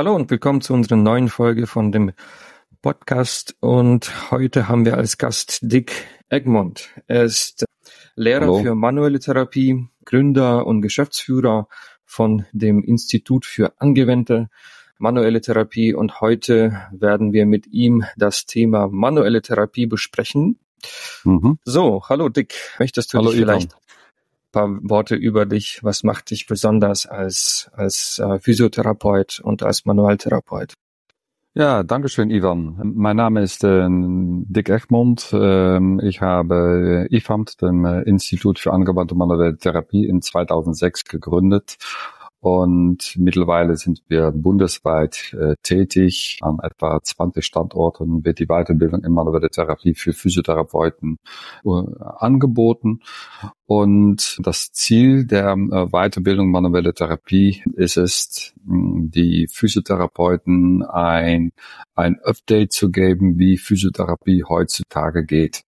Hallo und willkommen zu unserer neuen Folge von dem Podcast. Und heute haben wir als Gast Dick Egmont. Er ist Lehrer Hallo. für manuelle Therapie, Gründer und Geschäftsführer von dem Institut für angewandte manuelle Therapie. Und heute werden wir mit ihm das Thema manuelle Therapie besprechen. Mhm. So, hallo Dick. Möchtest du hallo, dich vielleicht paar Worte über dich. Was macht dich besonders als, als äh, Physiotherapeut und als Manualtherapeut? Ja, danke schön, Ivan. Mein Name ist äh, Dick Egmont. Ähm, ich habe IFAMT, dem äh, Institut für angewandte manuelle Therapie, in 2006 gegründet und mittlerweile sind wir bundesweit äh, tätig. An etwa 20 Standorten wird die Weiterbildung in manuelle Therapie für Physiotherapeuten äh, angeboten. Und das Ziel der äh, Weiterbildung manuelle Therapie ist es, die Physiotherapeuten ein, ein Update zu geben, wie Physiotherapie heutzutage geht.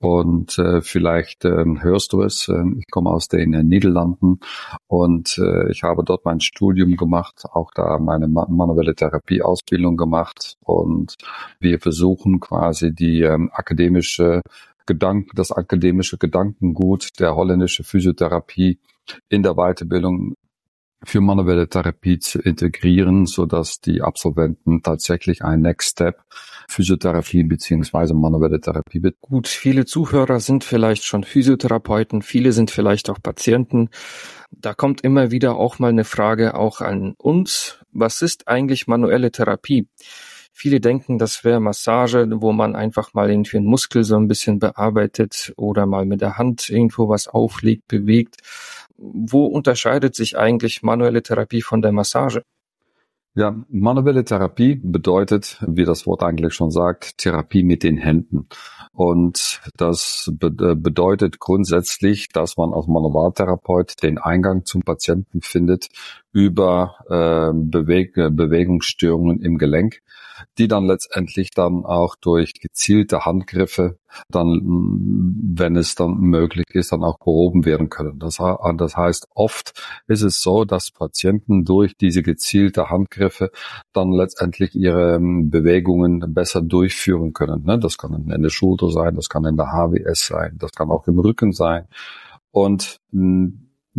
Und äh, vielleicht ähm, hörst du es, äh, ich komme aus den äh, Niederlanden und äh, ich habe dort mein Studium gemacht, auch da meine manuelle Therapieausbildung gemacht und wir versuchen quasi die ähm, akademische Gedanken, das akademische Gedankengut der holländischen Physiotherapie in der Weiterbildung für manuelle Therapie zu integrieren, so dass die Absolventen tatsächlich ein Next Step Physiotherapie beziehungsweise manuelle Therapie wird. Gut, viele Zuhörer sind vielleicht schon Physiotherapeuten, viele sind vielleicht auch Patienten. Da kommt immer wieder auch mal eine Frage auch an uns. Was ist eigentlich manuelle Therapie? Viele denken, das wäre Massage, wo man einfach mal irgendwie einen Muskel so ein bisschen bearbeitet oder mal mit der Hand irgendwo was auflegt, bewegt wo unterscheidet sich eigentlich manuelle Therapie von der Massage? Ja, manuelle Therapie bedeutet, wie das Wort eigentlich schon sagt, Therapie mit den Händen. Und das be äh, bedeutet grundsätzlich, dass man als Manualtherapeut den Eingang zum Patienten findet über äh, Beweg Bewegungsstörungen im Gelenk die dann letztendlich dann auch durch gezielte Handgriffe dann, wenn es dann möglich ist, dann auch behoben werden können. Das, das heißt, oft ist es so, dass Patienten durch diese gezielte Handgriffe dann letztendlich ihre ähm, Bewegungen besser durchführen können. Ne? Das kann in der Schulter sein, das kann in der HWS sein, das kann auch im Rücken sein. Und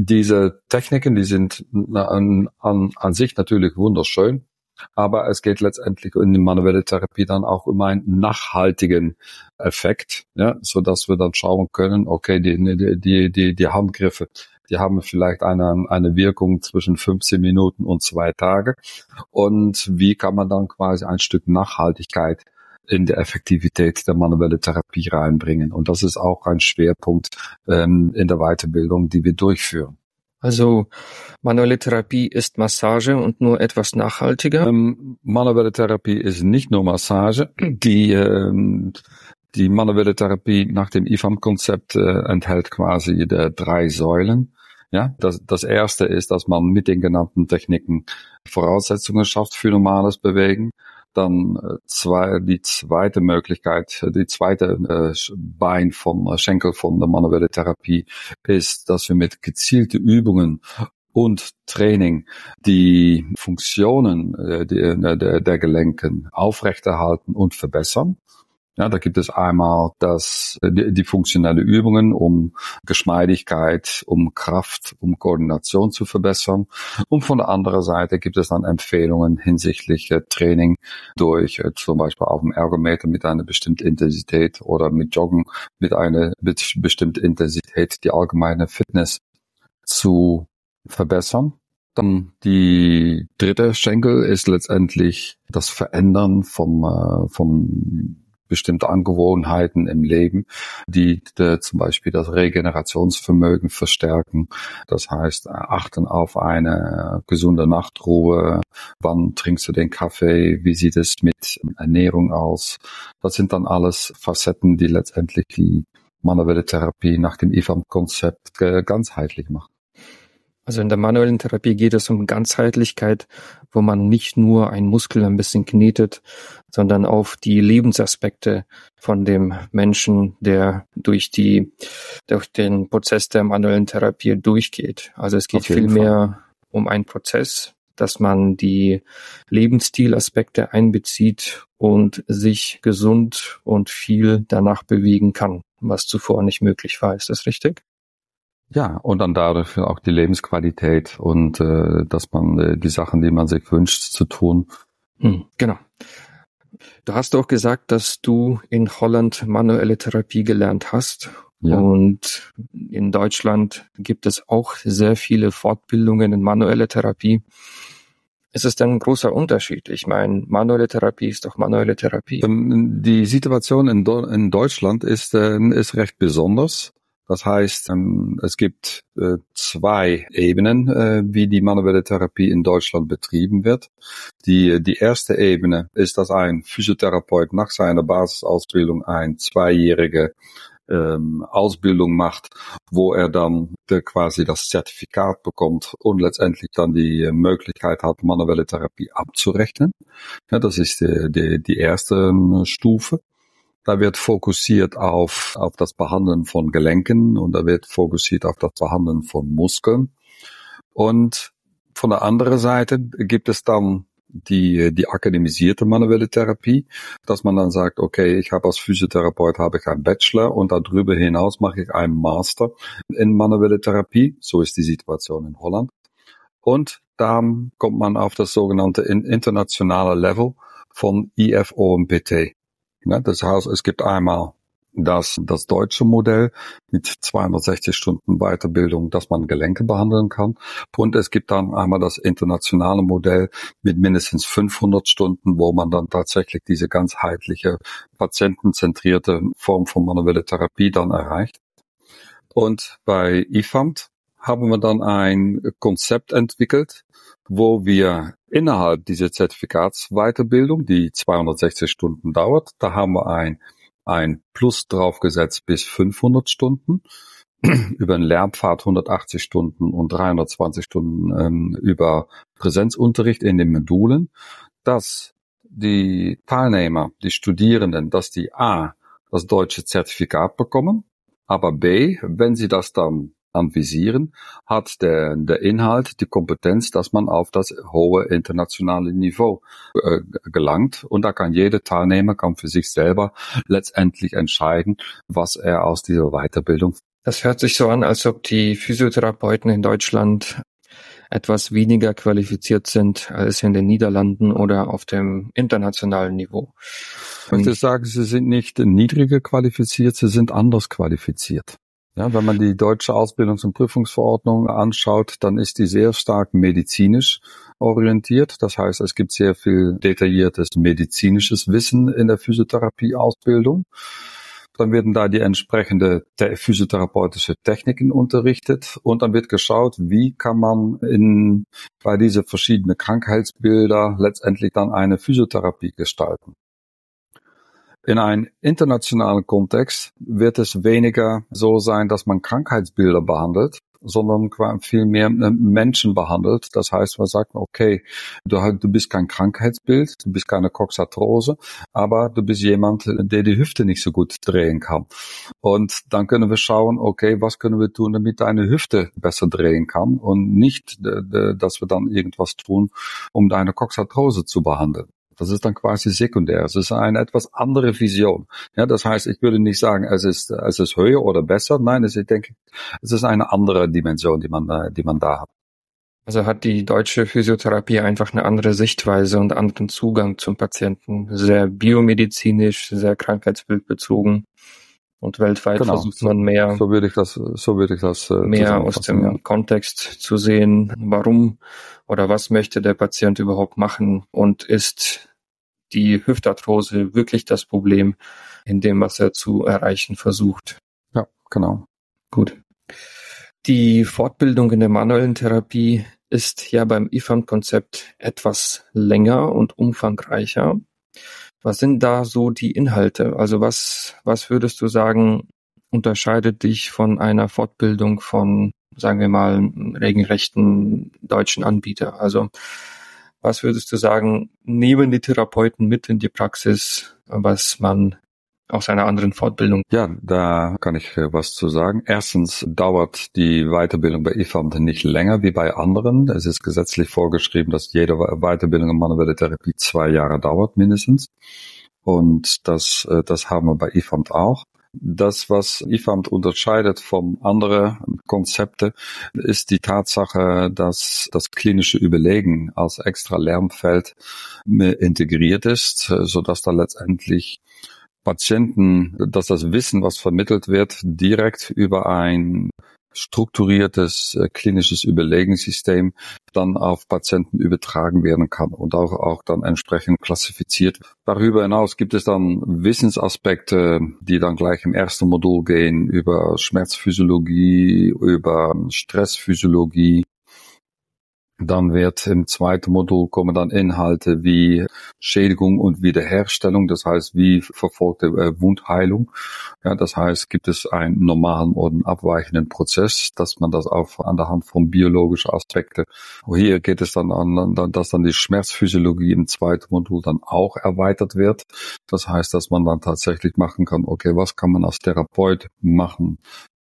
diese Techniken, die sind an, an, an sich natürlich wunderschön, aber es geht letztendlich in die manuelle Therapie dann auch um einen nachhaltigen Effekt, ja, so dass wir dann schauen können, okay, die, die, die, die Handgriffe, die haben vielleicht eine, eine Wirkung zwischen 15 Minuten und zwei Tage. Und wie kann man dann quasi ein Stück Nachhaltigkeit in der Effektivität der manuelle Therapie reinbringen? Und das ist auch ein Schwerpunkt ähm, in der Weiterbildung, die wir durchführen. Also manuelle Therapie ist Massage und nur etwas nachhaltiger. Ähm, manuelle Therapie ist nicht nur Massage. Die, ähm, die manuelle Therapie nach dem IFAM-Konzept äh, enthält quasi der drei Säulen. Ja, das, das erste ist, dass man mit den genannten Techniken Voraussetzungen schafft für normales Bewegen. Dann äh, zwei, die zweite Möglichkeit, die zweite äh, Bein vom äh, Schenkel von der manuelle Therapie ist, dass wir mit gezielten Übungen und Training die Funktionen äh, der, der, der Gelenken aufrechterhalten und verbessern. Ja, da gibt es einmal das, die, die funktionelle Übungen, um Geschmeidigkeit, um Kraft, um Koordination zu verbessern. Und von der anderen Seite gibt es dann Empfehlungen hinsichtlich äh, Training durch äh, zum Beispiel auf dem Ergometer mit einer bestimmten Intensität oder mit Joggen mit einer bestimmten Intensität die allgemeine Fitness zu verbessern. Dann die dritte Schenkel ist letztendlich das Verändern vom, äh, vom bestimmte Angewohnheiten im Leben, die, die zum Beispiel das Regenerationsvermögen verstärken. Das heißt, achten auf eine gesunde Nachtruhe. Wann trinkst du den Kaffee? Wie sieht es mit Ernährung aus? Das sind dann alles Facetten, die letztendlich die manuelle Therapie nach dem IFAM-Konzept ganzheitlich macht. Also in der manuellen Therapie geht es um Ganzheitlichkeit, wo man nicht nur einen Muskel ein bisschen knetet, sondern auf die Lebensaspekte von dem Menschen, der durch die, durch den Prozess der manuellen Therapie durchgeht. Also es geht viel mehr um einen Prozess, dass man die Lebensstilaspekte einbezieht und sich gesund und viel danach bewegen kann, was zuvor nicht möglich war. Ist das richtig? Ja, und dann dadurch auch die Lebensqualität und äh, dass man äh, die Sachen, die man sich wünscht zu tun. Hm, genau. Du hast auch gesagt, dass du in Holland manuelle Therapie gelernt hast. Ja. Und in Deutschland gibt es auch sehr viele Fortbildungen in manuelle Therapie. Ist es denn ein großer Unterschied? Ich meine, manuelle Therapie ist doch manuelle Therapie. Ähm, die Situation in, in Deutschland ist, äh, ist recht besonders. Das heißt, ähm, es gibt äh, zwei Ebenen, äh, wie die manuelle Therapie in Deutschland betrieben wird. Die, die erste Ebene ist, dass ein Physiotherapeut nach seiner Basisausbildung ein zweijährige ähm, Ausbildung macht, wo er dann de, quasi das Zertifikat bekommt und letztendlich dann die Möglichkeit hat, manuelle Therapie abzurechnen. Das ist die, die, die erste ähm, Stufe. Da wird fokussiert auf, auf das Behandeln von Gelenken und da wird fokussiert auf das Behandeln von Muskeln. Und von der anderen Seite gibt es dann die, die akademisierte manuelle Therapie, dass man dann sagt, okay, ich habe als Physiotherapeut habe ich einen Bachelor und darüber hinaus mache ich einen Master in manuelle Therapie. So ist die Situation in Holland. Und da kommt man auf das sogenannte internationale Level von IFOMPT. Ja, das heißt, es gibt einmal das, das deutsche Modell mit 260 Stunden Weiterbildung, dass man Gelenke behandeln kann. Und es gibt dann einmal das internationale Modell mit mindestens 500 Stunden, wo man dann tatsächlich diese ganzheitliche, patientenzentrierte Form von manuelle Therapie dann erreicht. Und bei IFAMT haben wir dann ein Konzept entwickelt, wo wir innerhalb dieser Zertifikatsweiterbildung, die 260 Stunden dauert, da haben wir ein, ein Plus draufgesetzt bis 500 Stunden über einen Lernpfad 180 Stunden und 320 Stunden ähm, über Präsenzunterricht in den Modulen, dass die Teilnehmer, die Studierenden, dass die A, das deutsche Zertifikat bekommen, aber B, wenn sie das dann anvisieren, hat der, der Inhalt die Kompetenz, dass man auf das hohe internationale Niveau äh, gelangt. Und da kann jeder Teilnehmer kann für sich selber letztendlich entscheiden, was er aus dieser Weiterbildung. Das hört sich so an, als ob die Physiotherapeuten in Deutschland etwas weniger qualifiziert sind als in den Niederlanden oder auf dem internationalen Niveau. Ich würde sagen, sie sind nicht niedriger qualifiziert, sie sind anders qualifiziert. Ja, wenn man die deutsche Ausbildungs- und Prüfungsverordnung anschaut, dann ist die sehr stark medizinisch orientiert. Das heißt, es gibt sehr viel detailliertes medizinisches Wissen in der Physiotherapie-Ausbildung. Dann werden da die entsprechende physiotherapeutische Techniken unterrichtet und dann wird geschaut, wie kann man in, bei diese verschiedenen Krankheitsbilder letztendlich dann eine Physiotherapie gestalten. In einem internationalen Kontext wird es weniger so sein, dass man Krankheitsbilder behandelt, sondern viel mehr Menschen behandelt. Das heißt, man sagt, okay, du, du bist kein Krankheitsbild, du bist keine Coxarthrose, aber du bist jemand, der die Hüfte nicht so gut drehen kann. Und dann können wir schauen, okay, was können wir tun, damit deine Hüfte besser drehen kann und nicht, dass wir dann irgendwas tun, um deine Coxarthrose zu behandeln. Das ist dann quasi sekundär. Es ist eine etwas andere Vision. Ja, das heißt, ich würde nicht sagen, es ist, es ist höher oder besser. Nein, es, ich denke, es ist eine andere Dimension, die man da, die man da hat. Also hat die deutsche Physiotherapie einfach eine andere Sichtweise und anderen Zugang zum Patienten. Sehr biomedizinisch, sehr krankheitsbildbezogen. Und weltweit genau. versucht man mehr. So würde ich das, so würde ich das. Äh, mehr aus dem ja. Kontext zu sehen, warum oder was möchte der Patient überhaupt machen und ist die Hüftarthrose wirklich das Problem in dem, was er zu erreichen versucht. Ja, genau. Gut. Die Fortbildung in der manuellen Therapie ist ja beim IFAM-Konzept etwas länger und umfangreicher. Was sind da so die Inhalte? Also was, was würdest du sagen, unterscheidet dich von einer Fortbildung von, sagen wir mal, regelrechten deutschen Anbieter? Also was würdest du sagen, nehmen die Therapeuten mit in die Praxis, was man aus einer anderen Fortbildung? Ja, da kann ich äh, was zu sagen. Erstens dauert die Weiterbildung bei IFAMT nicht länger wie bei anderen. Es ist gesetzlich vorgeschrieben, dass jede Weiterbildung in manuelle Therapie zwei Jahre dauert mindestens. Und das, äh, das haben wir bei IFAMT auch. Das, was IFAMT unterscheidet von anderen Konzepte, ist die Tatsache, dass das klinische Überlegen als extra Lernfeld integriert ist, so dass da letztendlich Patienten, dass das Wissen, was vermittelt wird, direkt über ein strukturiertes äh, klinisches Überlegungssystem dann auf Patienten übertragen werden kann und auch, auch dann entsprechend klassifiziert. Darüber hinaus gibt es dann Wissensaspekte, die dann gleich im ersten Modul gehen über Schmerzphysiologie, über Stressphysiologie, dann wird im zweiten Modul kommen dann Inhalte wie Schädigung und Wiederherstellung, das heißt wie verfolgte äh, Wundheilung. Ja, das heißt, gibt es einen normalen oder abweichenden Prozess, dass man das auch an der Hand von biologischen Aspekten. Hier geht es dann an, dass dann die Schmerzphysiologie im zweiten Modul dann auch erweitert wird. Das heißt, dass man dann tatsächlich machen kann, okay, was kann man als Therapeut machen,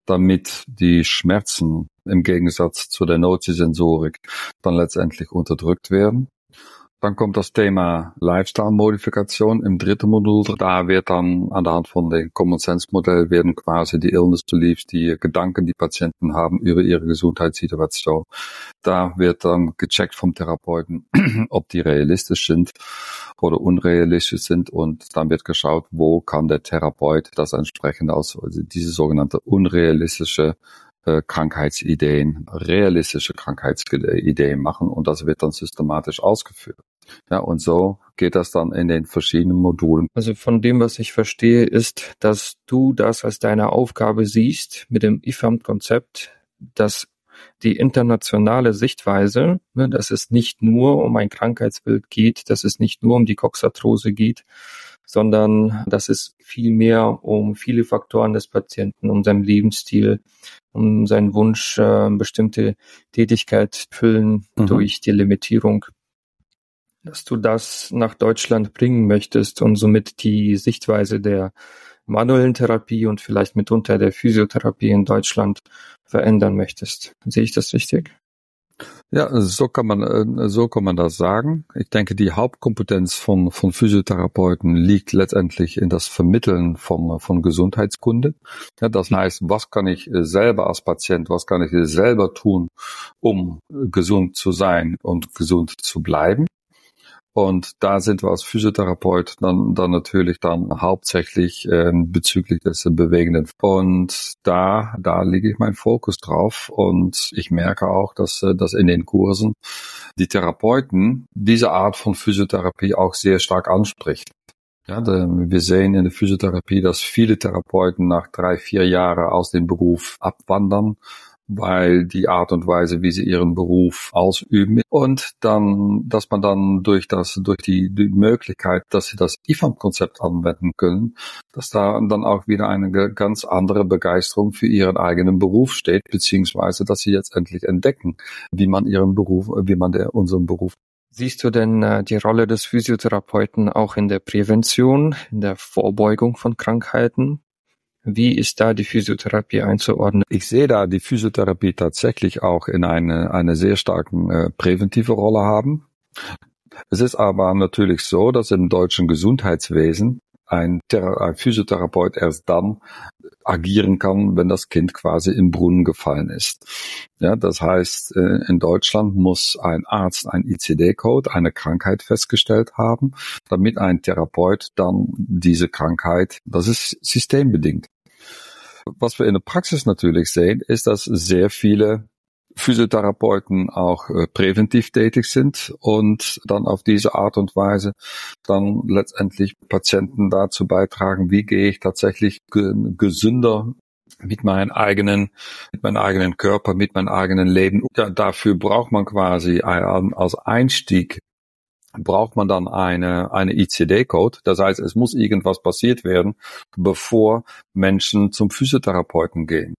damit die Schmerzen im Gegensatz zu der Noti-Sensorik dann letztendlich unterdrückt werden. Dann kommt das Thema Lifestyle-Modifikation im dritten Modul. Da wird dann an der Hand von dem Common Sense Modell werden quasi die Illness Beliefs, die Gedanken, die Patienten haben über ihre Gesundheitssituation. Da wird dann gecheckt vom Therapeuten, ob die realistisch sind oder unrealistisch sind und dann wird geschaut, wo kann der Therapeut das entsprechend aus, also diese sogenannte unrealistische äh, Krankheitsideen, realistische Krankheitsideen machen und das wird dann systematisch ausgeführt. Ja, und so geht das dann in den verschiedenen Modulen. Also von dem, was ich verstehe, ist, dass du das als deine Aufgabe siehst mit dem IFAM-Konzept, dass die internationale Sichtweise, ne, dass es nicht nur um ein Krankheitsbild geht, dass es nicht nur um die Coxarthrose geht, sondern dass es viel mehr um viele Faktoren des Patienten, um seinen Lebensstil, um seinen Wunsch, äh, bestimmte Tätigkeit füllen mhm. durch die Limitierung, dass du das nach Deutschland bringen möchtest und somit die Sichtweise der manuellen Therapie und vielleicht mitunter der Physiotherapie in Deutschland verändern möchtest. Sehe ich das richtig? Ja, so kann man, äh, so kann man das sagen. Ich denke, die Hauptkompetenz von, von Physiotherapeuten liegt letztendlich in das Vermitteln von, von Gesundheitskunde. Ja, das heißt, was kann ich selber als Patient, was kann ich selber tun, um gesund zu sein und gesund zu bleiben? Und da sind wir als Physiotherapeut dann, dann natürlich dann hauptsächlich ähm, bezüglich des Bewegenden. Und da, da lege ich meinen Fokus drauf. Und ich merke auch, dass, äh, dass in den Kursen die Therapeuten diese Art von Physiotherapie auch sehr stark anspricht. Ja, wir sehen in der Physiotherapie, dass viele Therapeuten nach drei, vier Jahren aus dem Beruf abwandern weil die Art und Weise, wie sie ihren Beruf ausüben und dann, dass man dann durch das, durch die, die Möglichkeit, dass sie das IFAM-Konzept anwenden können, dass da dann auch wieder eine ganz andere Begeisterung für ihren eigenen Beruf steht, beziehungsweise, dass sie jetzt endlich entdecken, wie man ihren Beruf, wie man der, unseren Beruf Siehst du denn äh, die Rolle des Physiotherapeuten auch in der Prävention, in der Vorbeugung von Krankheiten? Wie ist da die Physiotherapie einzuordnen? Ich sehe da die Physiotherapie tatsächlich auch in eine, eine sehr starken äh, präventive Rolle haben. Es ist aber natürlich so, dass im deutschen Gesundheitswesen ein, ein, Physiotherapeut erst dann agieren kann, wenn das Kind quasi im Brunnen gefallen ist. Ja, das heißt, äh, in Deutschland muss ein Arzt ein ICD-Code, eine Krankheit festgestellt haben, damit ein Therapeut dann diese Krankheit, das ist systembedingt. Was wir in der Praxis natürlich sehen, ist, dass sehr viele Physiotherapeuten auch äh, präventiv tätig sind und dann auf diese Art und Weise dann letztendlich Patienten dazu beitragen, wie gehe ich tatsächlich gesünder mit meinen eigenen, mit meinem eigenen Körper, mit meinem eigenen Leben. Ja, dafür braucht man quasi als Einstieg braucht man dann eine, eine ICD-Code. Das heißt, es muss irgendwas passiert werden, bevor Menschen zum Physiotherapeuten gehen.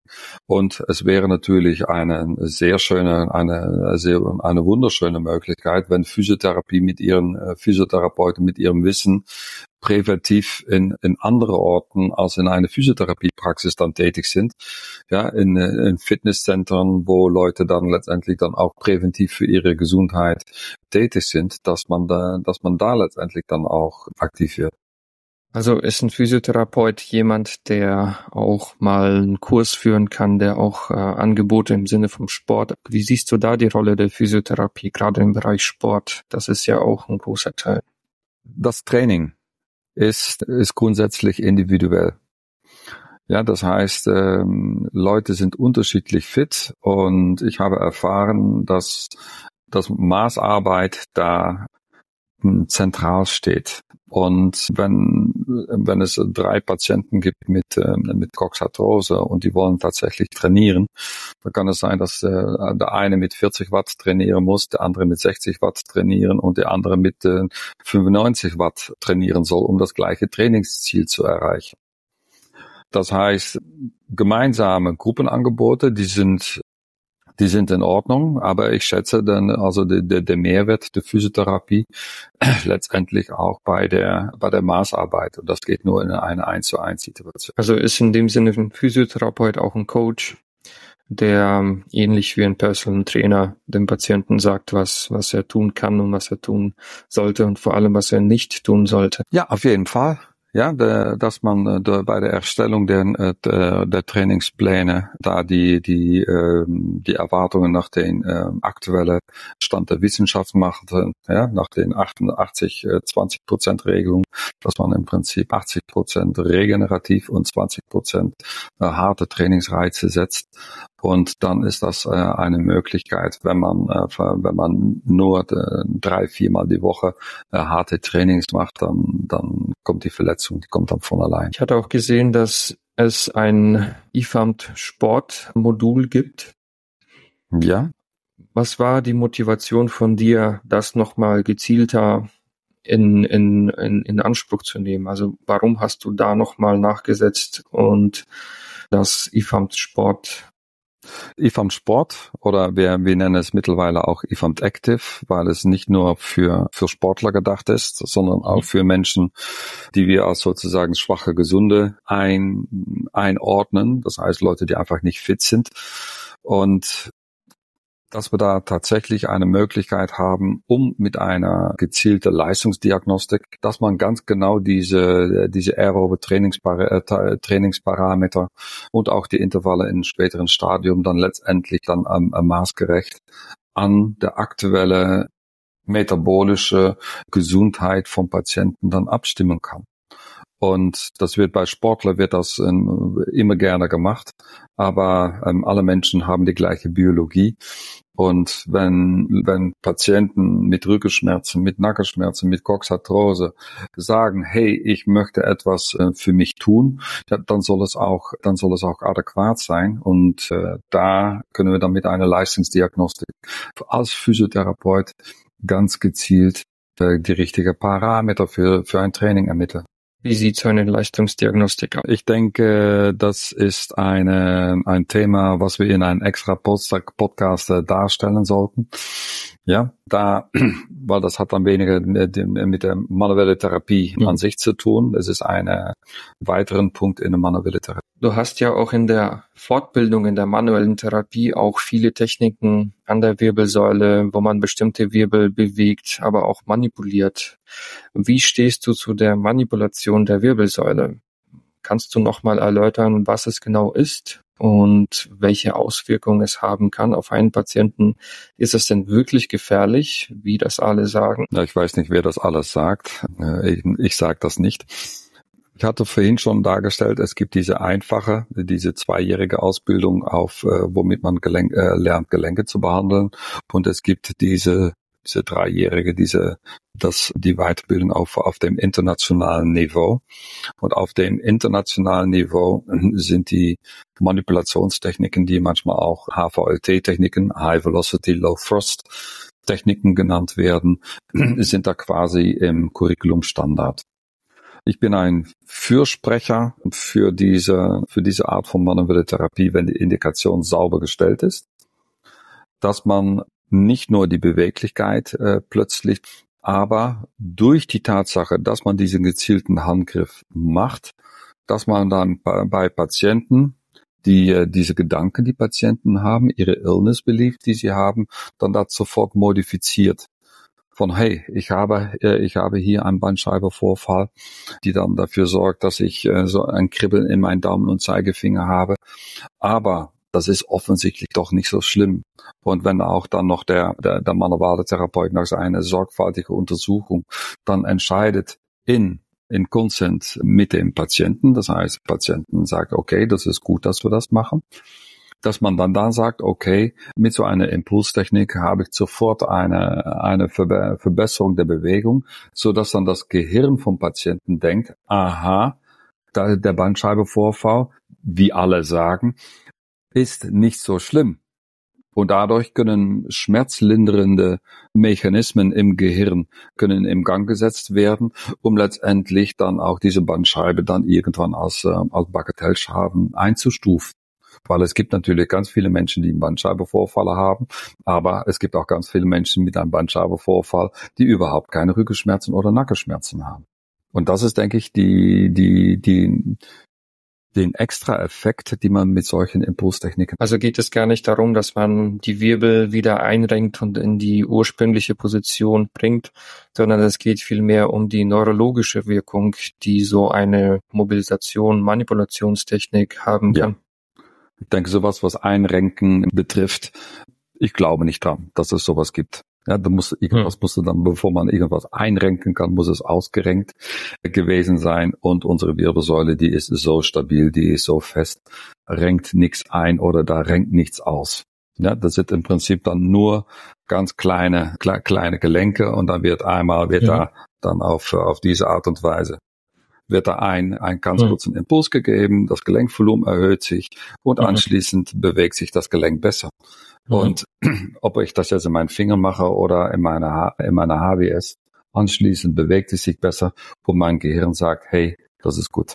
Und es wäre natürlich eine sehr schöne, eine, sehr, eine wunderschöne Möglichkeit, wenn Physiotherapie mit ihren äh, Physiotherapeuten, mit ihrem Wissen präventiv in, in andere Orten als in eine Physiotherapiepraxis dann tätig sind. Ja, in, in Fitnesszentren, wo Leute dann letztendlich dann auch präventiv für ihre Gesundheit tätig sind, dass man da, dass man da letztendlich dann auch aktiv wird. Also ist ein Physiotherapeut jemand, der auch mal einen Kurs führen kann, der auch äh, Angebote im Sinne vom Sport. Wie siehst du da die Rolle der Physiotherapie, gerade im Bereich Sport? Das ist ja auch ein großer Teil. Das Training ist, ist grundsätzlich individuell. Ja, das heißt, ähm, Leute sind unterschiedlich fit und ich habe erfahren, dass dass Maßarbeit da zentral steht. Und wenn, wenn es drei Patienten gibt mit, äh, mit Coxarthrose und die wollen tatsächlich trainieren, dann kann es sein, dass äh, der eine mit 40 Watt trainieren muss, der andere mit 60 Watt trainieren und der andere mit äh, 95 Watt trainieren soll, um das gleiche Trainingsziel zu erreichen. Das heißt, gemeinsame Gruppenangebote, die sind die sind in Ordnung, aber ich schätze dann also der, der, der Mehrwert der Physiotherapie letztendlich auch bei der bei der Maßarbeit und das geht nur in eine eins zu eins Situation. Also ist in dem Sinne ein Physiotherapeut auch ein Coach, der ähnlich wie ein Personal Trainer dem Patienten sagt, was was er tun kann und was er tun sollte und vor allem was er nicht tun sollte. Ja, auf jeden Fall ja, de, dass man äh, bei der Erstellung der, äh, der, der Trainingspläne da die die äh, die Erwartungen nach den äh, aktuellen Stand der Wissenschaft macht, äh, ja, nach den 88 20 Prozent Regelung, dass man im Prinzip 80 Prozent regenerativ und 20 Prozent äh, harte Trainingsreize setzt. Und dann ist das äh, eine Möglichkeit, wenn man, äh, wenn man nur äh, drei, viermal die Woche äh, harte Trainings macht, dann, dann kommt die Verletzung, die kommt dann von allein. Ich hatte auch gesehen, dass es ein IFAMT Sportmodul gibt. Ja. Was war die Motivation von dir, das nochmal gezielter in, in, in, in Anspruch zu nehmen? Also warum hast du da nochmal nachgesetzt und das IFAMT Sport IFAM Sport oder wir, wir nennen es mittlerweile auch IFAM Active, weil es nicht nur für, für Sportler gedacht ist, sondern auch für Menschen, die wir als sozusagen schwache Gesunde ein, einordnen. Das heißt Leute, die einfach nicht fit sind. Und dass wir da tatsächlich eine Möglichkeit haben, um mit einer gezielten Leistungsdiagnostik, dass man ganz genau diese, diese aerobe Trainingspar äh, Trainingsparameter und auch die Intervalle in späteren Stadium dann letztendlich dann ähm, maßgerecht an der aktuelle metabolische Gesundheit vom Patienten dann abstimmen kann. Und das wird bei Sportler wird das ähm, immer gerne gemacht, aber ähm, alle Menschen haben die gleiche Biologie. Und wenn, wenn Patienten mit Rückenschmerzen, mit Nackenschmerzen, mit Coxarthrose sagen, hey, ich möchte etwas äh, für mich tun, dann soll es auch, dann soll es auch adäquat sein. Und äh, da können wir dann mit einer Leistungsdiagnostik als Physiotherapeut ganz gezielt äh, die richtige Parameter für, für ein Training ermitteln. Wie sieht so eine Leistungsdiagnostik aus? Ich denke, das ist eine, ein Thema, was wir in einem extra Podcast darstellen sollten. Ja, da, weil das hat dann weniger mit, mit der manuelle Therapie mhm. an sich zu tun. Das ist ein weiteren Punkt in der manuelle Therapie. Du hast ja auch in der Fortbildung in der manuellen Therapie auch viele Techniken an der Wirbelsäule, wo man bestimmte Wirbel bewegt, aber auch manipuliert. Wie stehst du zu der Manipulation der Wirbelsäule? Kannst du nochmal erläutern, was es genau ist und welche Auswirkungen es haben kann auf einen Patienten? Ist es denn wirklich gefährlich, wie das alle sagen? Ja, ich weiß nicht, wer das alles sagt. Äh, ich, ich sage das nicht. Ich hatte vorhin schon dargestellt, es gibt diese einfache, diese zweijährige Ausbildung auf, äh, womit man Gelenk, äh, lernt, Gelenke zu behandeln. Und es gibt diese, diese dreijährige, diese, das, die Weiterbildung auf, auf dem internationalen Niveau. Und auf dem internationalen Niveau sind die Manipulationstechniken, die manchmal auch HVLT-Techniken, High Velocity, Low Thrust Techniken genannt werden, sind da quasi im Curriculum-Standard. Ich bin ein Fürsprecher für diese, für diese Art von manuelle Therapie, wenn die Indikation sauber gestellt ist, dass man nicht nur die Beweglichkeit äh, plötzlich Aber durch die Tatsache, dass man diesen gezielten Handgriff macht, dass man dann bei, Patienten, die äh, diese Gedanken, die Patienten haben, ihre Illness Belief, die sie haben, dann das sofort modifiziert von hey, ich habe äh, ich habe hier einen Bandscheibenvorfall, die dann dafür sorgt, dass ich äh, so ein Kribbeln in meinen Daumen und Zeigefinger habe. Aber das ist offensichtlich doch nicht so schlimm. Und wenn auch dann noch der, der, der manuelle Therapeut nach seiner sorgfältigen Untersuchung dann entscheidet in in Consent mit dem Patienten, das heißt, Patienten sagt, okay, das ist gut, dass wir das machen, dass man dann dann sagt, okay, mit so einer Impulstechnik habe ich sofort eine, eine Verbesserung der Bewegung, so dass dann das Gehirn vom Patienten denkt, aha, der Bandscheibenvorfall, wie alle sagen, ist nicht so schlimm. Und dadurch können schmerzlindernde Mechanismen im Gehirn können im Gang gesetzt werden, um letztendlich dann auch diese Bandscheibe dann irgendwann als, äh, als Bagatellschaden einzustufen. Weil es gibt natürlich ganz viele Menschen, die einen Bandscheibenvorfall haben, aber es gibt auch ganz viele Menschen mit einem Bandscheibenvorfall, die überhaupt keine Rückenschmerzen oder Nackenschmerzen haben. Und das ist, denke ich, die, die, die, den extra Effekt, die man mit solchen Impulstechniken. Also geht es gar nicht darum, dass man die Wirbel wieder einrenkt und in die ursprüngliche Position bringt, sondern es geht vielmehr um die neurologische Wirkung, die so eine Mobilisation, Manipulationstechnik haben kann. Ja. Ich denke, sowas, was Einrenken betrifft, ich glaube nicht dran, dass es sowas gibt. Ja, da muss irgendwas hm. musste dann, bevor man irgendwas einrenken kann, muss es ausgerenkt gewesen sein. Und unsere Wirbelsäule, die ist so stabil, die ist so fest, renkt nichts ein oder da renkt nichts aus. Ja, das sind im Prinzip dann nur ganz kleine, kle kleine Gelenke und dann wird einmal, wird ja. da dann auf, auf diese Art und Weise wird da ein, ein ganz ja. kurzen Impuls gegeben, das Gelenkvolumen erhöht sich und anschließend bewegt sich das Gelenk besser. Mhm. Und ob ich das jetzt in meinen Finger mache oder in meiner, in meiner HWS, anschließend bewegt es sich besser, wo mein Gehirn sagt, hey, das ist gut.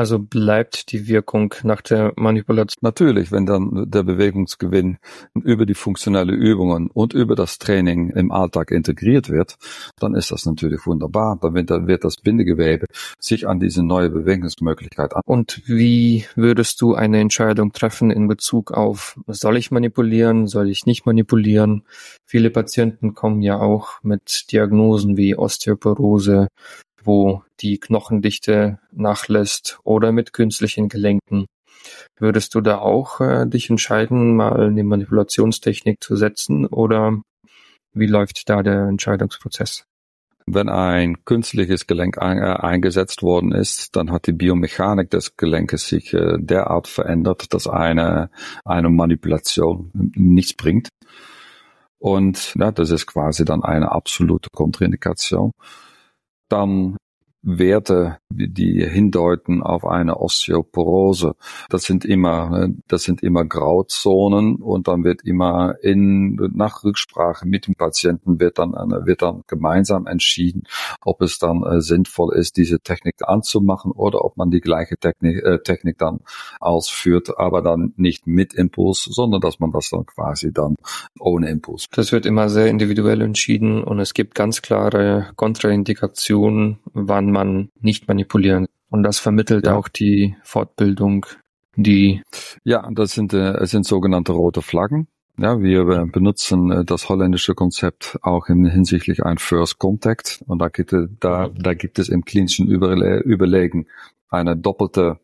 Also bleibt die Wirkung nach der Manipulation. Natürlich, wenn dann der Bewegungsgewinn über die funktionelle Übungen und über das Training im Alltag integriert wird, dann ist das natürlich wunderbar. Dann wird das Bindegewebe sich an diese neue Bewegungsmöglichkeit an. Und wie würdest du eine Entscheidung treffen in Bezug auf, soll ich manipulieren, soll ich nicht manipulieren? Viele Patienten kommen ja auch mit Diagnosen wie Osteoporose, wo die Knochendichte nachlässt oder mit künstlichen Gelenken. Würdest du da auch äh, dich entscheiden, mal eine Manipulationstechnik zu setzen oder wie läuft da der Entscheidungsprozess? Wenn ein künstliches Gelenk ein, äh, eingesetzt worden ist, dann hat die Biomechanik des Gelenkes sich äh, derart verändert, dass eine, eine Manipulation nichts bringt. Und ja, das ist quasi dann eine absolute Kontraindikation dann Werte, die hindeuten auf eine Osteoporose. Das sind immer, das sind immer Grauzonen und dann wird immer in, nach Rücksprache mit dem Patienten wird dann, wird dann gemeinsam entschieden, ob es dann äh, sinnvoll ist, diese Technik anzumachen oder ob man die gleiche Technik, äh, Technik dann ausführt, aber dann nicht mit Impuls, sondern dass man das dann quasi dann ohne Impuls. Das wird immer sehr individuell entschieden und es gibt ganz klare Kontraindikationen, wann man nicht manipulieren. Und das vermittelt ja. auch die Fortbildung, die. Ja, das sind, äh, es sind sogenannte rote Flaggen. Ja, wir äh, benutzen äh, das holländische Konzept auch in hinsichtlich ein First Contact. Und da gibt, da, da gibt es im klinischen Überle Überlegen eine doppelte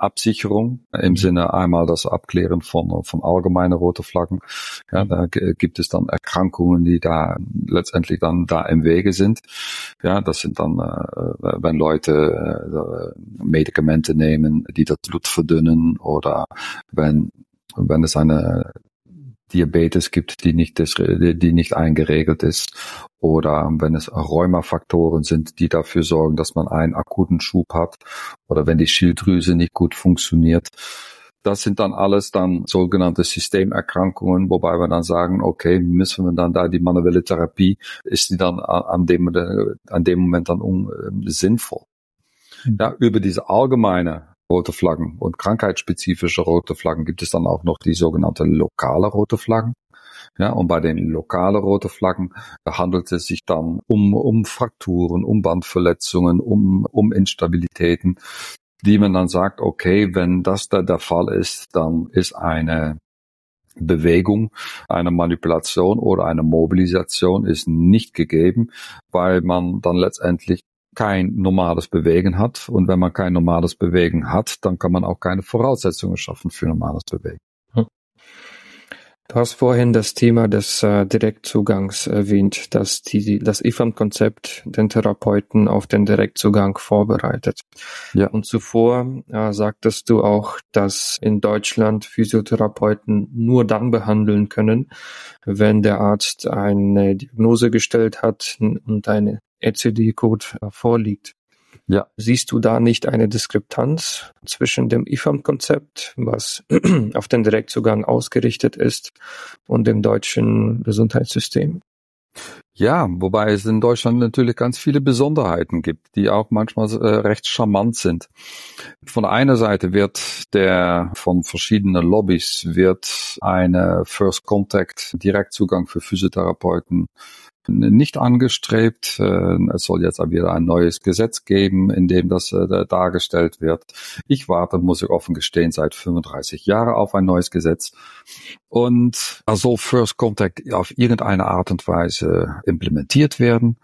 Absicherung im mhm. Sinne einmal das Abklären von, von allgemeinen rote Flaggen. Ja, mhm. da gibt es dann Erkrankungen, die da letztendlich dann da im Wege sind. Ja, das sind dann, äh, wenn Leute äh, Medikamente nehmen, die das Blut verdünnen oder wenn wenn es eine Diabetes gibt, die nicht, die nicht eingeregelt ist oder wenn es Rheumafaktoren sind, die dafür sorgen, dass man einen akuten Schub hat oder wenn die Schilddrüse nicht gut funktioniert. Das sind dann alles dann sogenannte Systemerkrankungen, wobei wir dann sagen, okay, müssen wir dann da die manuelle Therapie, ist die dann an dem, an dem Moment dann un, äh, sinnvoll. Mhm. Ja, über diese allgemeine rote Flaggen und krankheitsspezifische rote Flaggen gibt es dann auch noch die sogenannte lokale rote Flaggen. Ja, und bei den lokalen roten Flaggen handelt es sich dann um, um Frakturen, um Bandverletzungen, um, um Instabilitäten, die man dann sagt, okay, wenn das da der Fall ist, dann ist eine Bewegung, eine Manipulation oder eine Mobilisation ist nicht gegeben, weil man dann letztendlich kein normales Bewegen hat. Und wenn man kein normales Bewegen hat, dann kann man auch keine Voraussetzungen schaffen für normales Bewegen. Du hast vorhin das Thema des äh, Direktzugangs erwähnt, dass die, das IFAM-Konzept den Therapeuten auf den Direktzugang vorbereitet. Ja. Und zuvor äh, sagtest du auch, dass in Deutschland Physiotherapeuten nur dann behandeln können, wenn der Arzt eine Diagnose gestellt hat und eine ECD-Code äh, vorliegt. Ja. Siehst du da nicht eine Diskrepanz zwischen dem IFAM-Konzept, was auf den Direktzugang ausgerichtet ist, und dem deutschen Gesundheitssystem? Ja, wobei es in Deutschland natürlich ganz viele Besonderheiten gibt, die auch manchmal äh, recht charmant sind. Von einer Seite wird der von verschiedenen Lobbys wird eine First Contact Direktzugang für Physiotherapeuten nicht angestrebt. Äh, es soll jetzt wieder ein neues Gesetz geben, in dem das äh, dargestellt wird. Ich warte, muss ich offen gestehen, seit 35 Jahren auf ein neues Gesetz. Und soll First Contact auf irgendeine Art und Weise implementiert werden.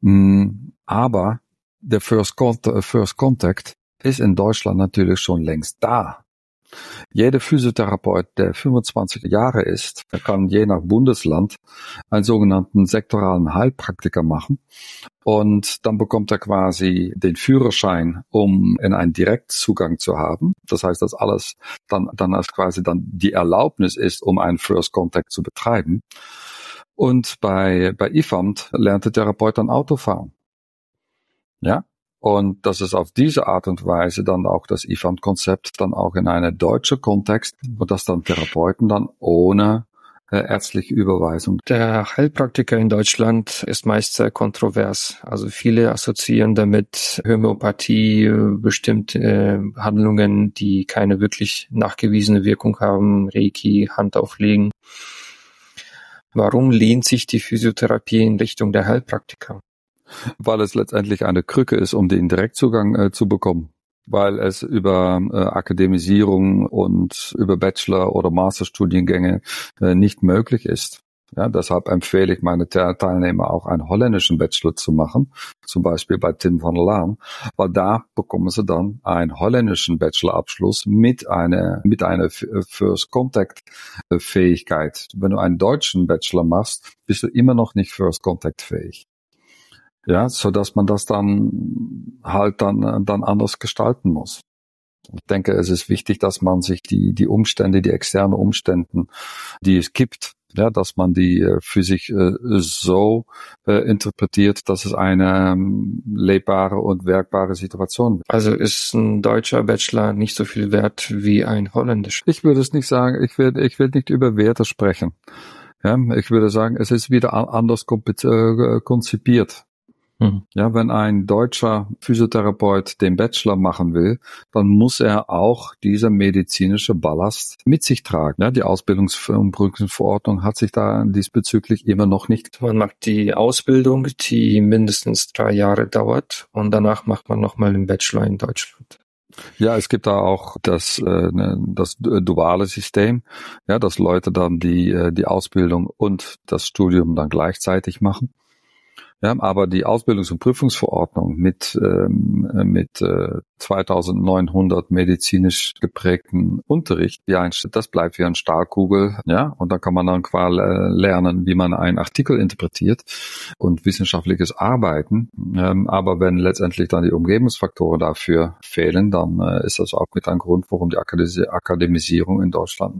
Mm, aber der First Contact, First Contact ist in Deutschland natürlich schon längst da. Jeder Physiotherapeut, der 25 Jahre ist, kann je nach Bundesland einen sogenannten sektoralen Heilpraktiker machen. Und dann bekommt er quasi den Führerschein, um in einen Direktzugang zu haben. Das heißt, dass alles dann, dann als quasi dann die Erlaubnis ist, um einen First Contact zu betreiben. Und bei, bei IFAMT lernt der Therapeut dann Autofahren. Ja, und dass es auf diese Art und Weise dann auch das IFAM-Konzept dann auch in einen deutschen Kontext und dass dann Therapeuten dann ohne äh, ärztliche Überweisung. Der Heilpraktiker in Deutschland ist meist sehr kontrovers. Also viele assoziieren damit Homöopathie, bestimmte äh, Handlungen, die keine wirklich nachgewiesene Wirkung haben, Reiki, Hand auflegen. Warum lehnt sich die Physiotherapie in Richtung der Heilpraktiker? Weil es letztendlich eine Krücke ist, um den Direktzugang äh, zu bekommen weil es über äh, Akademisierung und über Bachelor- oder Masterstudiengänge äh, nicht möglich ist. Ja, deshalb empfehle ich meine Teilnehmer auch einen holländischen Bachelor zu machen, zum Beispiel bei Tim van Laan, weil da bekommen sie dann einen holländischen Bachelorabschluss mit einer mit einer First Contact Fähigkeit. Wenn du einen deutschen Bachelor machst, bist du immer noch nicht First Contact fähig. Ja, so dass man das dann halt dann, dann anders gestalten muss. Ich denke, es ist wichtig, dass man sich die, die Umstände, die externen Umständen, die es gibt, ja, dass man die äh, für sich äh, so äh, interpretiert, dass es eine ähm, lebbare und werkbare Situation wird. Also ist ein deutscher Bachelor nicht so viel wert wie ein holländischer? Ich würde es nicht sagen. Ich will, ich will nicht über Werte sprechen. Ja, ich würde sagen, es ist wieder anders äh, konzipiert. Mhm. Ja, wenn ein deutscher Physiotherapeut den Bachelor machen will, dann muss er auch diese medizinische Ballast mit sich tragen. Ja, die Ausbildungsverordnung hat sich da diesbezüglich immer noch nicht. Man macht die Ausbildung, die mindestens drei Jahre dauert und danach macht man nochmal den Bachelor in Deutschland. Ja, es gibt da auch das, äh, ne, das duale System, ja, dass Leute dann die, äh, die Ausbildung und das Studium dann gleichzeitig machen. Ja, aber die Ausbildungs- und Prüfungsverordnung mit, ähm, mit äh, 2900 medizinisch geprägten Unterricht, ja, das bleibt wie ein Stahlkugel, ja, und da kann man dann quasi äh, lernen, wie man einen Artikel interpretiert und wissenschaftliches Arbeiten. Ähm, aber wenn letztendlich dann die Umgebungsfaktoren dafür fehlen, dann äh, ist das auch mit ein Grund, warum die Akademisierung in Deutschland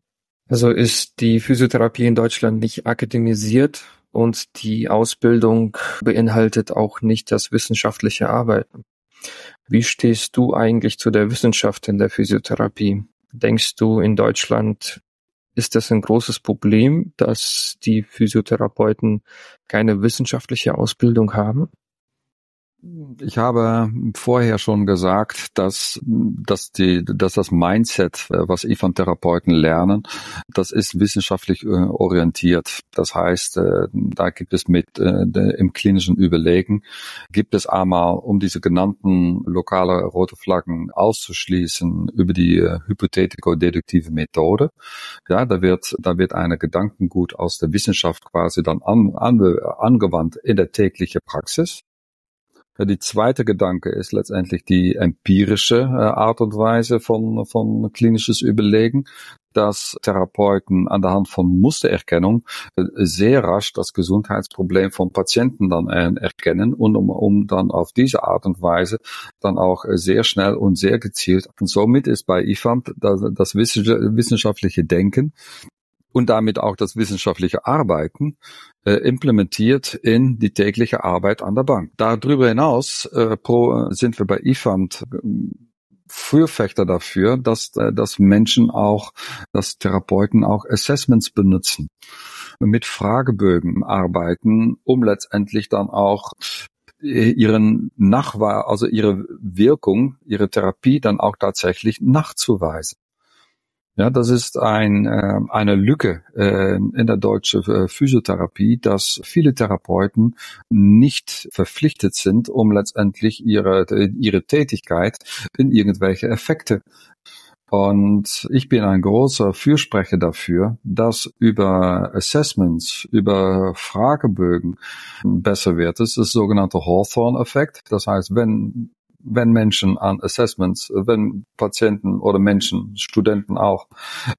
also ist die Physiotherapie in Deutschland nicht akademisiert, und die Ausbildung beinhaltet auch nicht das wissenschaftliche Arbeiten. Wie stehst du eigentlich zu der Wissenschaft in der Physiotherapie? Denkst du, in Deutschland ist das ein großes Problem, dass die Physiotherapeuten keine wissenschaftliche Ausbildung haben? Ich habe vorher schon gesagt, dass, dass, die, dass das Mindset, äh, was IFAM-Therapeuten lernen, das ist wissenschaftlich äh, orientiert. Das heißt, äh, da gibt es mit im klinischen Überlegen, gibt es einmal, um diese genannten lokale rote Flaggen auszuschließen, über die hypothetico-deduktive Methode. Ja, da wird, da wird eine Gedankengut aus der Wissenschaft quasi dann an, an, angewandt in der täglichen Praxis. Die zweite Gedanke ist letztendlich die empirische äh, Art und Weise von, von klinisches Überlegen, dass Therapeuten an der Hand von Mustererkennung äh, sehr rasch das Gesundheitsproblem von Patienten dann äh, erkennen und um, um dann auf diese Art und Weise dann auch sehr schnell und sehr gezielt. Und somit ist bei IFAM das, das wissenschaftliche Denken und damit auch das wissenschaftliche Arbeiten äh, implementiert in die tägliche Arbeit an der Bank. Darüber hinaus äh, pro, sind wir bei IFAMT äh, Fürfechter dafür, dass, äh, dass Menschen auch, dass Therapeuten auch Assessments benutzen, mit Fragebögen arbeiten, um letztendlich dann auch äh, ihren Nachweis, also ihre Wirkung, ihre Therapie dann auch tatsächlich nachzuweisen. Ja, das ist ein, äh, eine Lücke äh, in der deutschen äh, Physiotherapie, dass viele Therapeuten nicht verpflichtet sind, um letztendlich ihre, ihre Tätigkeit in irgendwelche Effekte und ich bin ein großer Fürsprecher dafür, dass über Assessments, über Fragebögen besser wird. Das ist das sogenannte Hawthorne-Effekt. Das heißt, wenn wenn Menschen an Assessments, wenn Patienten oder Menschen, Studenten auch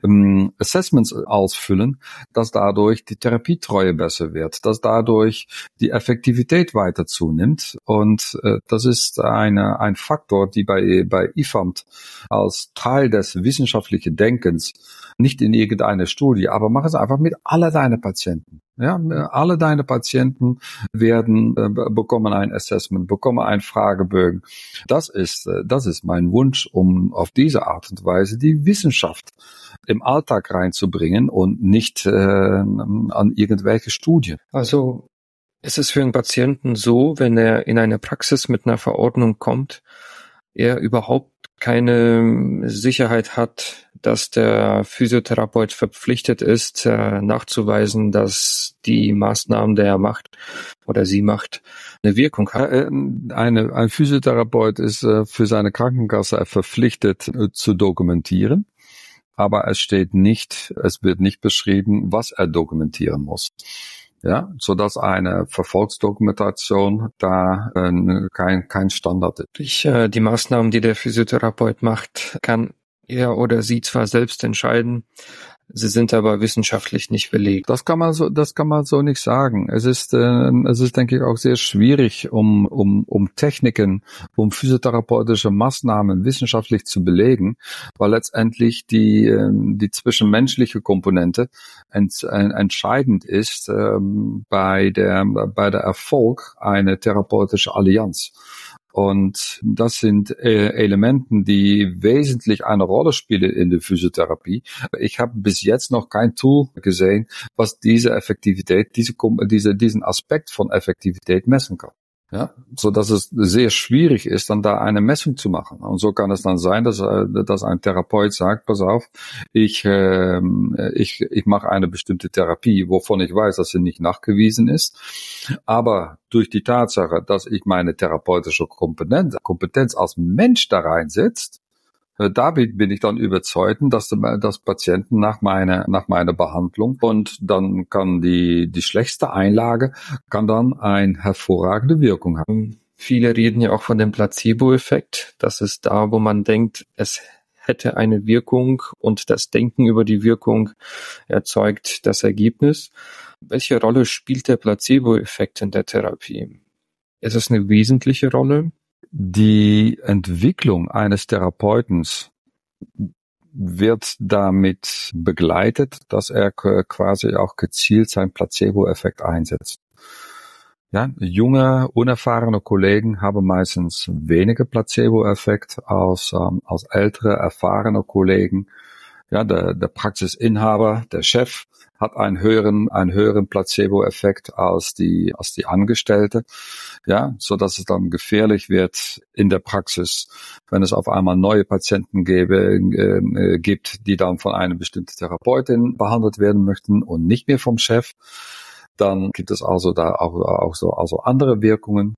ähm, Assessments ausfüllen, dass dadurch die Therapietreue besser wird, dass dadurch die Effektivität weiter zunimmt. Und äh, das ist eine, ein Faktor, die bei, bei IFAMT als Teil des wissenschaftlichen Denkens nicht in irgendeiner Studie, aber mach es einfach mit aller deine Patienten. Ja, alle deine Patienten werden äh, bekommen ein Assessment, bekommen ein Fragebögen. Das ist äh, das ist mein Wunsch, um auf diese Art und Weise die Wissenschaft im Alltag reinzubringen und nicht äh, an irgendwelche Studien. Also ist es für einen Patienten so, wenn er in eine Praxis mit einer Verordnung kommt, er überhaupt keine Sicherheit hat, dass der Physiotherapeut verpflichtet ist, äh, nachzuweisen, dass die Maßnahmen, der er macht oder sie macht, eine Wirkung hat. Äh, eine, ein Physiotherapeut ist äh, für seine Krankenkasse verpflichtet zu dokumentieren, aber es steht nicht, es wird nicht beschrieben, was er dokumentieren muss ja, so dass eine Verfolgsdokumentation da äh, kein kein Standard ist. Durch äh, die Maßnahmen, die der Physiotherapeut macht, kann er oder sie zwar selbst entscheiden, Sie sind aber wissenschaftlich nicht belegt. Das kann man so, das kann man so nicht sagen. Es ist, äh, es ist, denke ich, auch sehr schwierig, um, um, um Techniken, um physiotherapeutische Maßnahmen wissenschaftlich zu belegen, weil letztendlich die, äh, die zwischenmenschliche Komponente ent, äh, entscheidend ist äh, bei der, bei der Erfolg einer therapeutischen Allianz. Und das sind äh, Elementen, die wesentlich eine Rolle spielen in der Physiotherapie. Ich habe bis jetzt noch kein Tool gesehen, was diese Effektivität, diese, diese, diesen Aspekt von Effektivität messen kann. Ja, so dass es sehr schwierig ist, dann da eine Messung zu machen. Und so kann es dann sein, dass, äh, dass ein Therapeut sagt, pass auf, ich, äh, ich, ich mache eine bestimmte Therapie, wovon ich weiß, dass sie nicht nachgewiesen ist. Aber durch die Tatsache, dass ich meine therapeutische Kompetenz, Kompetenz als Mensch da reinsetzt, da bin ich dann überzeugt, dass, dass Patienten nach meiner, nach meiner Behandlung und dann kann die, die schlechteste Einlage kann dann eine hervorragende Wirkung haben. Viele reden ja auch von dem Placebo-Effekt. Das ist da, wo man denkt, es hätte eine Wirkung und das Denken über die Wirkung erzeugt das Ergebnis. Welche Rolle spielt der Placebo-Effekt in der Therapie? Ist es eine wesentliche Rolle? Die Entwicklung eines Therapeutens wird damit begleitet, dass er quasi auch gezielt seinen Placebo-Effekt einsetzt. Ja, junge, unerfahrene Kollegen haben meistens weniger Placebo-Effekt als, ähm, als ältere, erfahrene Kollegen, Ja, der, der Praxisinhaber, der Chef hat einen höheren, einen höheren Placebo-Effekt als die, als die Angestellte. Ja, so dass es dann gefährlich wird in der Praxis, wenn es auf einmal neue Patienten gäbe, äh, gibt, die dann von einer bestimmten Therapeutin behandelt werden möchten und nicht mehr vom Chef. Dann gibt es also da auch, auch so also andere Wirkungen.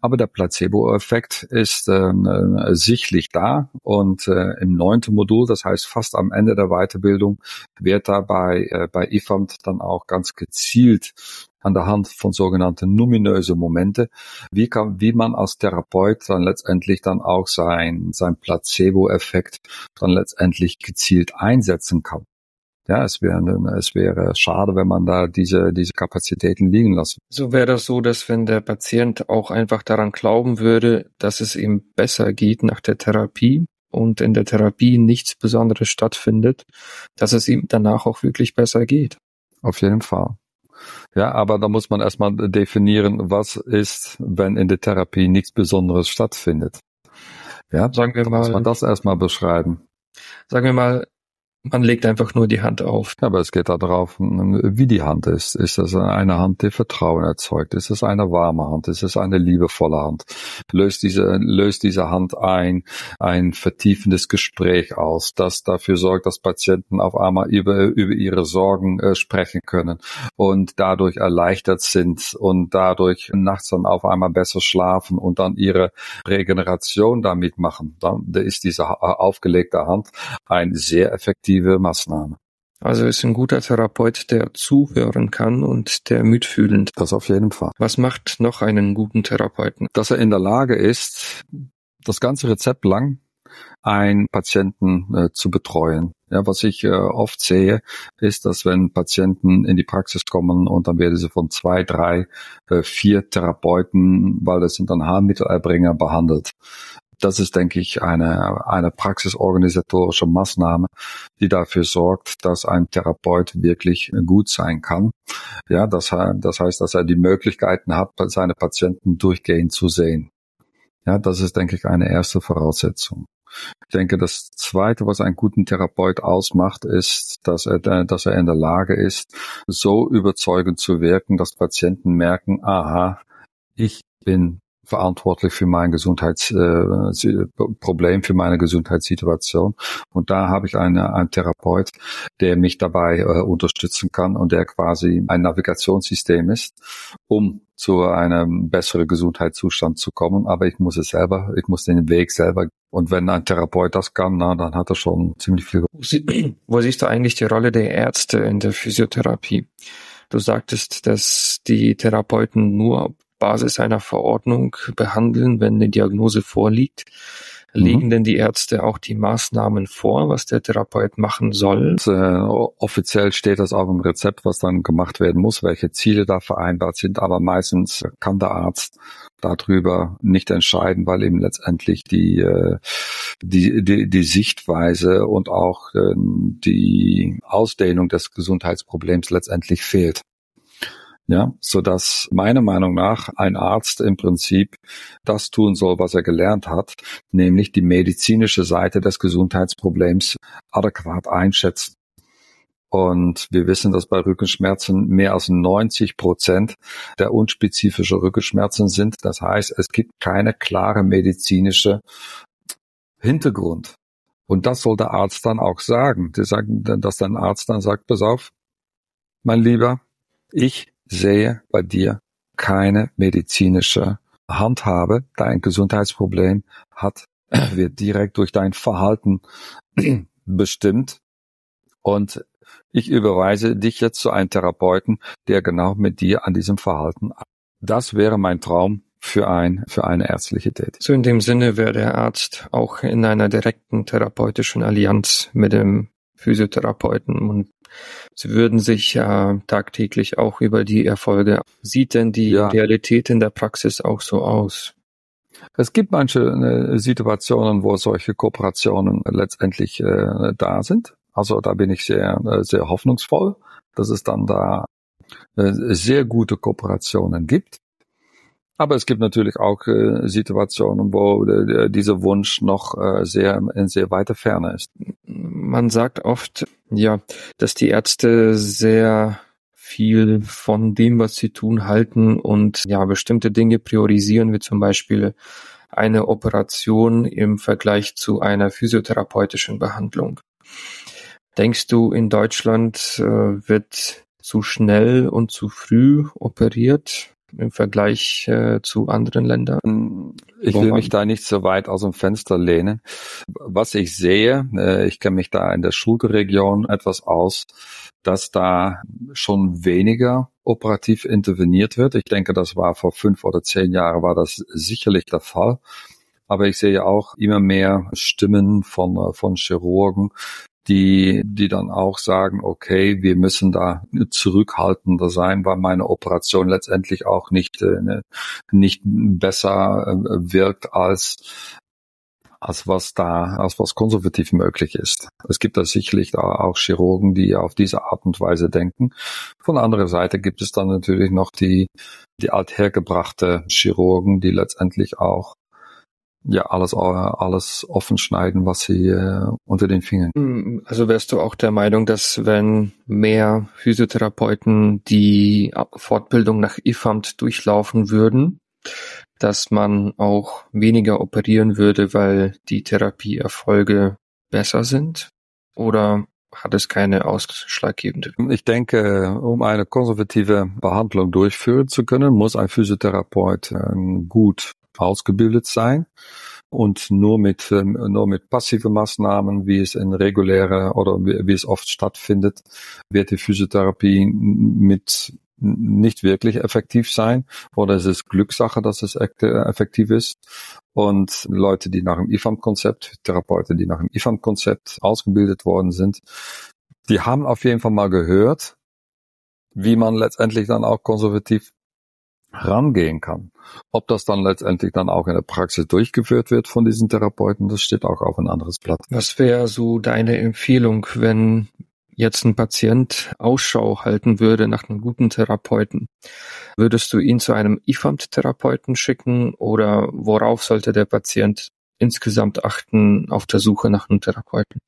Aber der Placebo-Effekt ist ähm, äh, sichtlich da und äh, im neunten Modul, das heißt fast am Ende der Weiterbildung, wird dabei äh, bei IFAMT dann auch ganz gezielt an der Hand von sogenannten numinöse Momente, wie kann, wie man als Therapeut dann letztendlich dann auch sein, sein Placebo-Effekt dann letztendlich gezielt einsetzen kann. Ja, es wäre, es wäre schade, wenn man da diese, diese Kapazitäten liegen lässt. So wäre das so, dass wenn der Patient auch einfach daran glauben würde, dass es ihm besser geht nach der Therapie und in der Therapie nichts Besonderes stattfindet, dass es ihm danach auch wirklich besser geht. Auf jeden Fall. Ja, aber da muss man erstmal definieren, was ist, wenn in der Therapie nichts Besonderes stattfindet. Ja, sagen wir mal. Muss man das erstmal beschreiben. Sagen wir mal, man legt einfach nur die Hand auf. Aber es geht darauf, wie die Hand ist. Ist es eine Hand, die Vertrauen erzeugt? Ist es eine warme Hand? Ist es eine liebevolle Hand? Löst diese, löst diese Hand ein, ein vertiefendes Gespräch aus, das dafür sorgt, dass Patienten auf einmal über, über ihre Sorgen äh, sprechen können und dadurch erleichtert sind und dadurch nachts dann auf einmal besser schlafen und dann ihre Regeneration damit machen. Dann ist diese aufgelegte Hand ein sehr effektives effektive Maßnahme. Also ist ein guter Therapeut, der zuhören kann und der mitfühlend. Das auf jeden Fall. Was macht noch einen guten Therapeuten? Dass er in der Lage ist, das ganze Rezept lang einen Patienten äh, zu betreuen. Ja, was ich äh, oft sehe, ist, dass wenn Patienten in die Praxis kommen und dann werden sie von zwei, drei, äh, vier Therapeuten, weil das sind dann Haarmittelerbringer, behandelt das ist, denke ich, eine, eine praxisorganisatorische Maßnahme, die dafür sorgt, dass ein Therapeut wirklich gut sein kann. Ja, das, das heißt, dass er die Möglichkeiten hat, seine Patienten durchgehend zu sehen. Ja, das ist, denke ich, eine erste Voraussetzung. Ich denke, das Zweite, was einen guten Therapeut ausmacht, ist, dass er, dass er in der Lage ist, so überzeugend zu wirken, dass Patienten merken, aha, ich bin verantwortlich für mein Gesundheitsproblem, äh, für meine Gesundheitssituation. Und da habe ich eine, einen Therapeut, der mich dabei äh, unterstützen kann und der quasi ein Navigationssystem ist, um zu einem besseren Gesundheitszustand zu kommen. Aber ich muss es selber, ich muss den Weg selber. Und wenn ein Therapeut das kann, na, dann hat er schon ziemlich viel. Wo siehst du eigentlich die Rolle der Ärzte in der Physiotherapie? Du sagtest, dass die Therapeuten nur Basis einer Verordnung behandeln, wenn eine Diagnose vorliegt. Legen mhm. denn die Ärzte auch die Maßnahmen vor, was der Therapeut machen soll? Und, äh, offiziell steht das auch im Rezept, was dann gemacht werden muss, welche Ziele da vereinbart sind, aber meistens kann der Arzt darüber nicht entscheiden, weil eben letztendlich die, äh, die, die, die Sichtweise und auch äh, die Ausdehnung des Gesundheitsproblems letztendlich fehlt ja, so dass meiner Meinung nach ein Arzt im Prinzip das tun soll, was er gelernt hat, nämlich die medizinische Seite des Gesundheitsproblems adäquat einschätzen. Und wir wissen, dass bei Rückenschmerzen mehr als 90 Prozent der unspezifische Rückenschmerzen sind. Das heißt, es gibt keine klare medizinische Hintergrund. Und das soll der Arzt dann auch sagen. Die sagen, dass dein Arzt dann sagt, pass auf, mein Lieber, ich sehe bei dir keine medizinische Handhabe. Dein Gesundheitsproblem hat, wird direkt durch dein Verhalten bestimmt. Und ich überweise dich jetzt zu einem Therapeuten, der genau mit dir an diesem Verhalten. Das wäre mein Traum für ein, für eine ärztliche Tätigkeit. So in dem Sinne wäre der Arzt auch in einer direkten therapeutischen Allianz mit dem Physiotherapeuten und sie würden sich ja tagtäglich auch über die Erfolge. Sieht denn die ja. Realität in der Praxis auch so aus? Es gibt manche äh, Situationen, wo solche Kooperationen letztendlich äh, da sind. Also da bin ich sehr, äh, sehr hoffnungsvoll, dass es dann da äh, sehr gute Kooperationen gibt. Aber es gibt natürlich auch äh, Situationen, wo äh, dieser Wunsch noch äh, sehr in sehr weiter Ferne ist man sagt oft, ja, dass die Ärzte sehr viel von dem, was sie tun, halten und ja, bestimmte Dinge priorisieren, wie zum Beispiel eine Operation im Vergleich zu einer physiotherapeutischen Behandlung. Denkst du, in Deutschland äh, wird zu schnell und zu früh operiert? Im Vergleich äh, zu anderen Ländern? Ich will mich da nicht so weit aus dem Fenster lehnen. Was ich sehe, äh, ich kenne mich da in der Schulterregion etwas aus, dass da schon weniger operativ interveniert wird. Ich denke, das war vor fünf oder zehn Jahren war das sicherlich der Fall. Aber ich sehe auch immer mehr Stimmen von, äh, von Chirurgen, die, die dann auch sagen, okay, wir müssen da zurückhaltender sein, weil meine Operation letztendlich auch nicht, äh, ne, nicht besser äh, wirkt als als was da, als was konservativ möglich ist. Es gibt da sicherlich auch Chirurgen, die auf diese Art und Weise denken. Von der anderen Seite gibt es dann natürlich noch die, die althergebrachte Chirurgen, die letztendlich auch ja alles alles offen schneiden, was sie äh, unter den Fingern. Hm, also wärst du auch der Meinung, dass wenn mehr Physiotherapeuten die Fortbildung nach IFAMT durchlaufen würden, dass man auch weniger operieren würde, weil die Therapieerfolge besser sind? Oder hat es keine ausschlaggebende? Ich denke, um eine konservative Behandlung durchführen zu können, muss ein Physiotherapeut äh, gut ausgebildet sein und nur mit ähm, nur mit passiven Maßnahmen, wie es in reguläre oder wie, wie es oft stattfindet, wird die Physiotherapie mit nicht wirklich effektiv sein oder es ist Glückssache, dass es effektiv ist. Und Leute, die nach dem IFAM-Konzept, Therapeuten, die nach dem IFAM-Konzept ausgebildet worden sind, die haben auf jeden Fall mal gehört, wie man letztendlich dann auch konservativ rangehen kann. Ob das dann letztendlich dann auch in der Praxis durchgeführt wird von diesen Therapeuten, das steht auch auf ein anderes Blatt. Was wäre so deine Empfehlung, wenn jetzt ein Patient Ausschau halten würde nach einem guten Therapeuten? Würdest du ihn zu einem IFAMT-Therapeuten schicken oder worauf sollte der Patient insgesamt achten auf der Suche nach einem Therapeuten?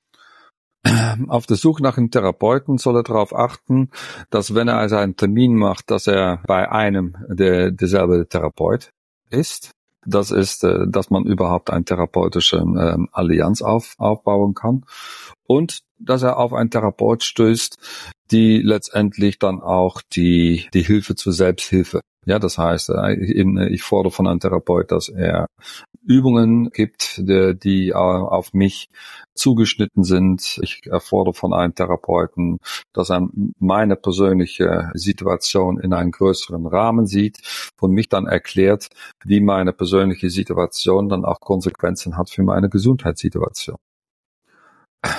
Auf der Suche nach einem Therapeuten soll er darauf achten, dass wenn er also einen Termin macht, dass er bei einem der derselbe Therapeut ist. Das ist, äh, dass man überhaupt eine therapeutische ähm, Allianz auf, aufbauen kann und dass er auf einen Therapeut stößt, die letztendlich dann auch die die Hilfe zur Selbsthilfe ja, das heißt, äh, ich fordere von einem Therapeut, dass er Übungen gibt, die auf mich zugeschnitten sind. Ich erfordere von einem Therapeuten, dass er meine persönliche Situation in einem größeren Rahmen sieht und mich dann erklärt, wie meine persönliche Situation dann auch Konsequenzen hat für meine Gesundheitssituation.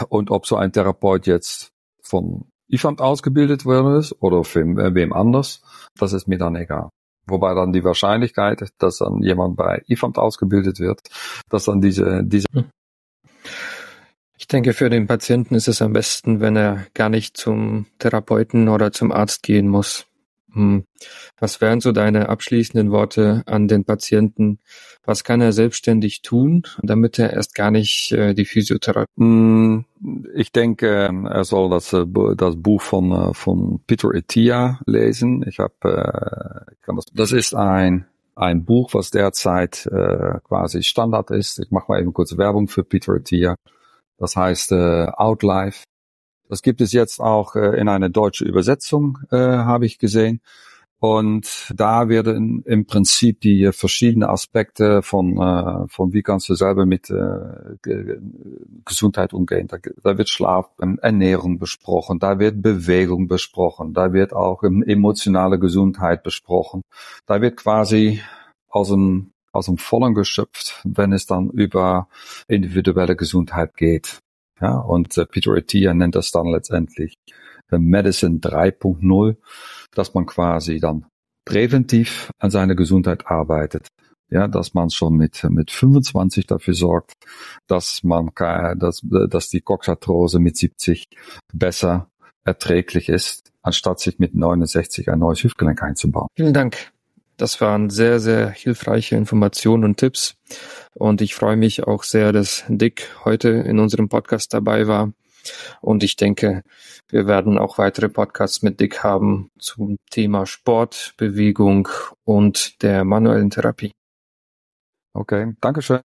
Und ob so ein Therapeut jetzt von IFAMT ausgebildet worden ist oder für wem anders, das ist mir dann egal. Wobei dann die Wahrscheinlichkeit, dass dann jemand bei IFAMT ausgebildet wird, dass dann diese, diese hm. ich denke, für den Patienten ist es am besten, wenn er gar nicht zum Therapeuten oder zum Arzt gehen muss. Hm. Was wären so deine abschließenden Worte an den Patienten? Was kann er selbstständig tun, damit er erst gar nicht äh, die Physiotherapie? Hm, ich denke, er soll das, äh, das Buch von, äh, von Peter Etia lesen. Ich habe, äh, kann das, das ist ein ein Buch, was derzeit äh, quasi Standard ist. Ich mache mal eben kurz Werbung für Peter Etia. Das heißt äh, Outlife das gibt es jetzt auch äh, in einer deutschen Übersetzung, äh, habe ich gesehen. Und da werden im Prinzip die verschiedenen Aspekte von, äh, von wie kannst du selber mit äh, Gesundheit umgehen. Da, da wird Schlaf, ähm, Ernährung besprochen, da wird Bewegung besprochen, da wird auch ähm, emotionale Gesundheit besprochen. Da wird quasi aus dem, aus dem Vollen geschöpft, wenn es dann über individuelle Gesundheit geht. Ja, und äh, Peter Attia nennt das dann letztendlich äh, Medicine 3.0, dass man quasi dann präventiv an seiner Gesundheit arbeitet. Ja, dass man schon mit, mit 25 dafür sorgt, dass man, dass, dass die Coxarthrose mit 70 besser erträglich ist, anstatt sich mit 69 ein neues Hüftgelenk einzubauen. Vielen Dank. Das waren sehr, sehr hilfreiche Informationen und Tipps. Und ich freue mich auch sehr, dass Dick heute in unserem Podcast dabei war. Und ich denke, wir werden auch weitere Podcasts mit Dick haben zum Thema Sport, Bewegung und der manuellen Therapie. Okay, Dankeschön.